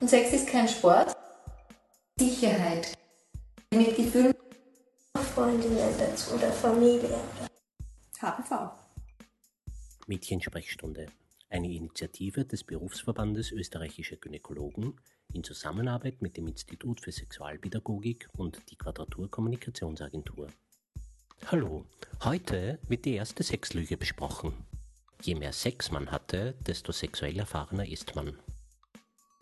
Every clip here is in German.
Und Sex ist kein Sport. Sicherheit. Mit Gefühlen. Freundinnen dazu oder Familie. HPV. Mädchensprechstunde. Eine Initiative des Berufsverbandes österreichischer Gynäkologen in Zusammenarbeit mit dem Institut für Sexualpädagogik und die Quadratur Kommunikationsagentur. Hallo, heute wird die erste Sexlüge besprochen. Je mehr Sex man hatte, desto sexuell erfahrener ist man.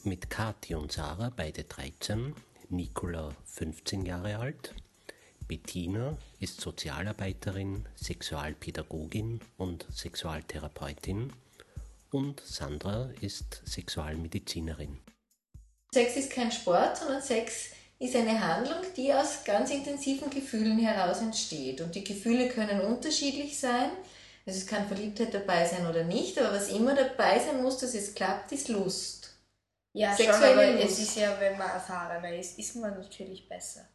Mit Kathi und Sarah, beide 13, Nicola 15 Jahre alt, Bettina ist Sozialarbeiterin, Sexualpädagogin und Sexualtherapeutin und Sandra ist Sexualmedizinerin. Sex ist kein Sport, sondern Sex ist eine Handlung, die aus ganz intensiven Gefühlen heraus entsteht. Und die Gefühle können unterschiedlich sein. Also es kann Verliebtheit dabei sein oder nicht, aber was immer dabei sein muss, dass es klappt, ist Lust. Ja, schon, Sexuelle aber Lust. es ist ja, wenn man erfahrener ist, ist man natürlich besser.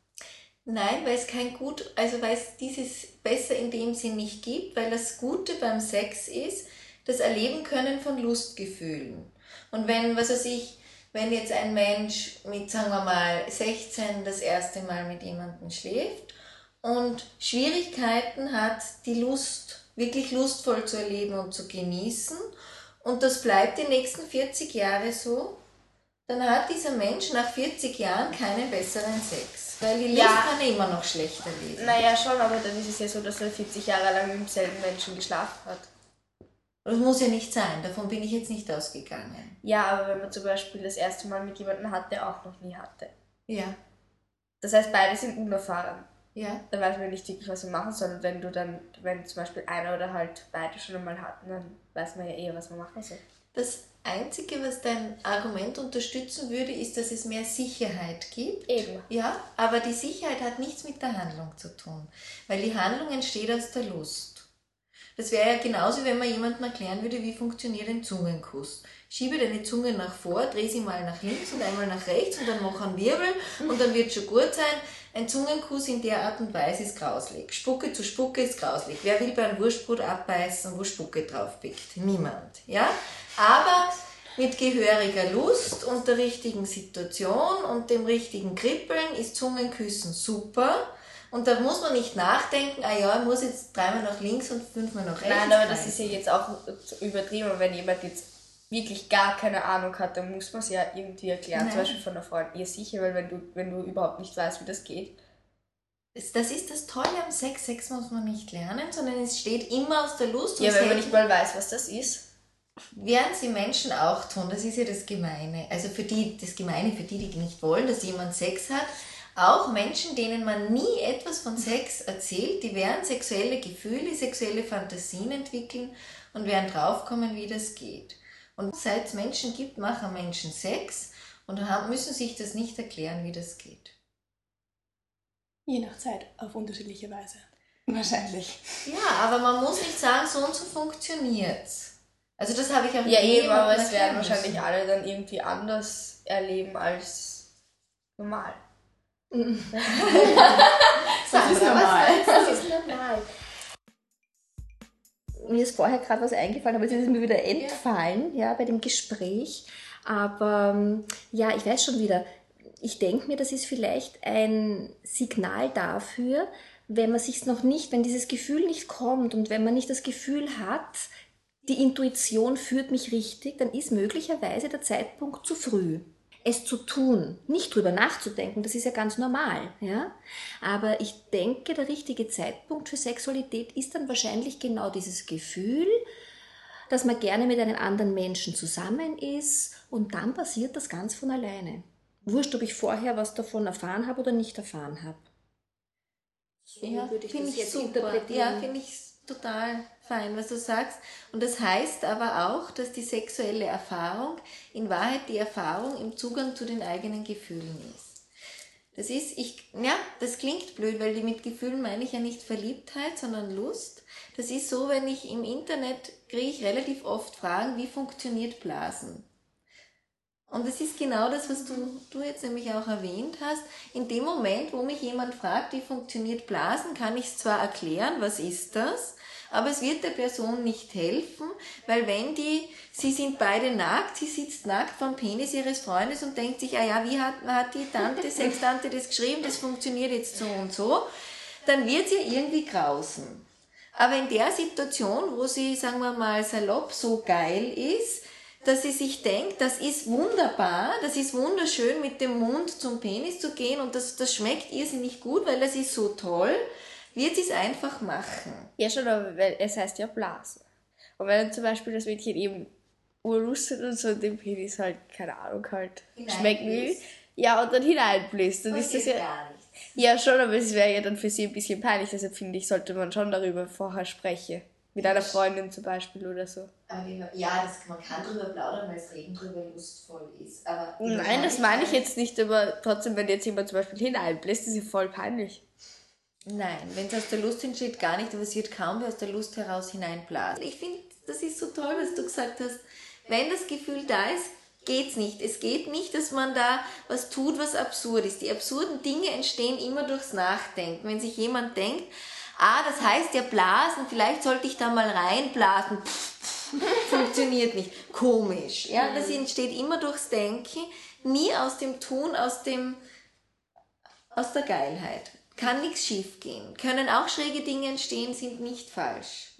Nein, weil es kein Gut, also weil es dieses besser in dem Sinn nicht gibt, weil das Gute beim Sex ist, das Erleben können von Lustgefühlen. Und wenn, was weiß ich, wenn jetzt ein Mensch mit, sagen wir mal, 16 das erste Mal mit jemandem schläft und Schwierigkeiten hat, die Lust wirklich lustvoll zu erleben und zu genießen, und das bleibt die nächsten 40 Jahre so, dann hat dieser Mensch nach 40 Jahren keinen besseren Sex. Weil die Lust Ja. kann er immer noch schlechter leben. Naja, schon, aber dann ist es ja so, dass er 40 Jahre lang mit demselben Menschen geschlafen hat. Das muss ja nicht sein, davon bin ich jetzt nicht ausgegangen. Ja, aber wenn man zum Beispiel das erste Mal mit jemandem hat, der auch noch nie hatte. Ja, Das heißt, beide sind unerfahren. ja. Da weiß man nicht wirklich, was man machen soll. Und wenn du dann, wenn zum Beispiel einer oder halt beide schon einmal hatten, dann weiß man ja eher, was man machen soll. Das Einzige, was dein Argument unterstützen würde, ist, dass es mehr Sicherheit gibt. Eben. Ja, aber die Sicherheit hat nichts mit der Handlung zu tun, weil die Handlung entsteht aus der Lust. Das wäre ja genauso, wenn man jemandem erklären würde, wie funktioniert ein Zungenkuss. Schiebe deine Zunge nach vor, dreh sie mal nach links und einmal nach rechts und dann mach einen Wirbel und dann wird schon gut sein. Ein Zungenkuss in der Art und Weise ist grauslig. Spucke zu Spucke ist grauslig. Wer will bei einem Wurstbrot abbeißen, wo Spucke drauf pickt? Niemand. Ja? Aber mit gehöriger Lust und der richtigen Situation und dem richtigen Kribbeln ist Zungenküssen super. Und da muss man nicht nachdenken, ah ja, ich muss jetzt dreimal nach links und fünfmal nach rechts. Nein, aber das ist ja jetzt auch übertrieben. Und wenn jemand jetzt wirklich gar keine Ahnung hat, dann muss man es ja irgendwie erklären. Zum Nein. Beispiel von einer Freundin. Ja, sicher, weil wenn du, wenn du überhaupt nicht weißt, wie das geht. Das- ist das Tolle am Sex. Sex muss man nicht lernen, sondern es steht immer aus der Lust. Ja, wenn man nicht mal weiß, was das ist. werden sie Menschen auch tun. Das ist ja das Gemeine. Also für die, das Gemeine für die, die nicht wollen, dass jemand Sex hat. Auch Menschen, denen man nie etwas von Sex erzählt, die werden sexuelle Gefühle, sexuelle Fantasien entwickeln und werden draufkommen, wie das geht. Und seit es Menschen gibt, machen Menschen Sex und müssen sich das nicht erklären, wie das geht. Je nach Zeit auf unterschiedliche Weise. Wahrscheinlich. Ja, aber man muss nicht sagen, so und so funktioniert's. Also das habe ich auch Ja, eben, aber es werden wahrscheinlich alle dann irgendwie anders erleben als normal. Das ist normal. Das ist normal. Mir ist vorher gerade was eingefallen, aber jetzt ist es mir wieder entfallen, ja, bei dem Gespräch. Aber ja, ich weiß schon wieder. Ich denke mir, das ist vielleicht ein Signal dafür, wenn man sich noch nicht, wenn dieses Gefühl nicht kommt und wenn man nicht das Gefühl hat, die Intuition führt mich richtig, dann ist möglicherweise der Zeitpunkt zu früh. Es zu tun, nicht drüber nachzudenken, das ist ja ganz normal, ja. Aber ich denke, der richtige Zeitpunkt für Sexualität ist dann wahrscheinlich genau dieses Gefühl, dass man gerne mit einem anderen Menschen zusammen ist und dann passiert das ganz von alleine. Wurscht, ob ich vorher was davon erfahren habe oder nicht erfahren habe. Ja, würde ich finde das ich jetzt super. interpretieren. Ja, finde ich total fein, was du sagst. Und das heißt aber auch, dass die sexuelle Erfahrung in Wahrheit die Erfahrung im Zugang zu den eigenen Gefühlen ist. Das ist, ich, ja, das klingt blöd, weil die mit Gefühlen meine ich ja nicht Verliebtheit, sondern Lust. Das ist so, wenn ich im Internet kriege ich relativ oft Fragen, wie funktioniert Blasen? Und es ist genau das, was du, du jetzt nämlich auch erwähnt hast. In dem Moment, wo mich jemand fragt, wie funktioniert Blasen, kann ich es zwar erklären, was ist das, aber es wird der Person nicht helfen, weil wenn die, sie sind beide nackt, sie sitzt nackt vom Penis ihres Freundes und denkt sich, ah ja, wie hat, hat die Tante, Sextante das geschrieben, das funktioniert jetzt so und so, dann wird sie irgendwie grausen. Aber in der Situation, wo sie, sagen wir mal, salopp so geil ist, dass sie sich denkt, das ist wunderbar, das ist wunderschön, mit dem Mund zum Penis zu gehen und das, das schmeckt irrsinnig gut, weil das ist so toll, wird sie es einfach machen. Ja, schon, aber weil es heißt ja Blasen. Und wenn dann zum Beispiel das Mädchen eben urlustet und so den Penis halt, keine Ahnung, halt schmecken will, ja, und dann hineinbläst, dann ist das ja... gar nicht. Ja, schon, aber es wäre ja dann für sie ein bisschen peinlich. Deshalb finde ich, sollte man schon darüber vorher sprechen. Mit einer Freundin zum Beispiel oder so. Man, ja, das, man kann drüber plaudern, weil es reden drüber lustvoll ist. Aber Nein, das meine ich Wahrscheinlichkeit- jetzt nicht, aber trotzdem, wenn jetzt jemand zum Beispiel hineinbläst, ist ja voll peinlich. Nein, wenn es aus der Lust entsteht, gar nicht, aber es wird kaum wer aus der Lust heraus hineinblasen. Ich finde, das ist so toll, was du gesagt hast. Wenn das Gefühl da ist, geht's nicht. Es geht nicht, dass man da was tut, was absurd ist. Die absurden Dinge entstehen immer durchs Nachdenken. Wenn sich jemand denkt, ah, das heißt ja blasen, vielleicht sollte ich da mal reinblasen. Pff, pff, funktioniert nicht. Komisch. Ja, das entsteht immer durchs Denken, nie aus dem Tun, aus dem aus der Geilheit. Kann nichts schief gehen. Können auch schräge Dinge entstehen, sind nicht falsch.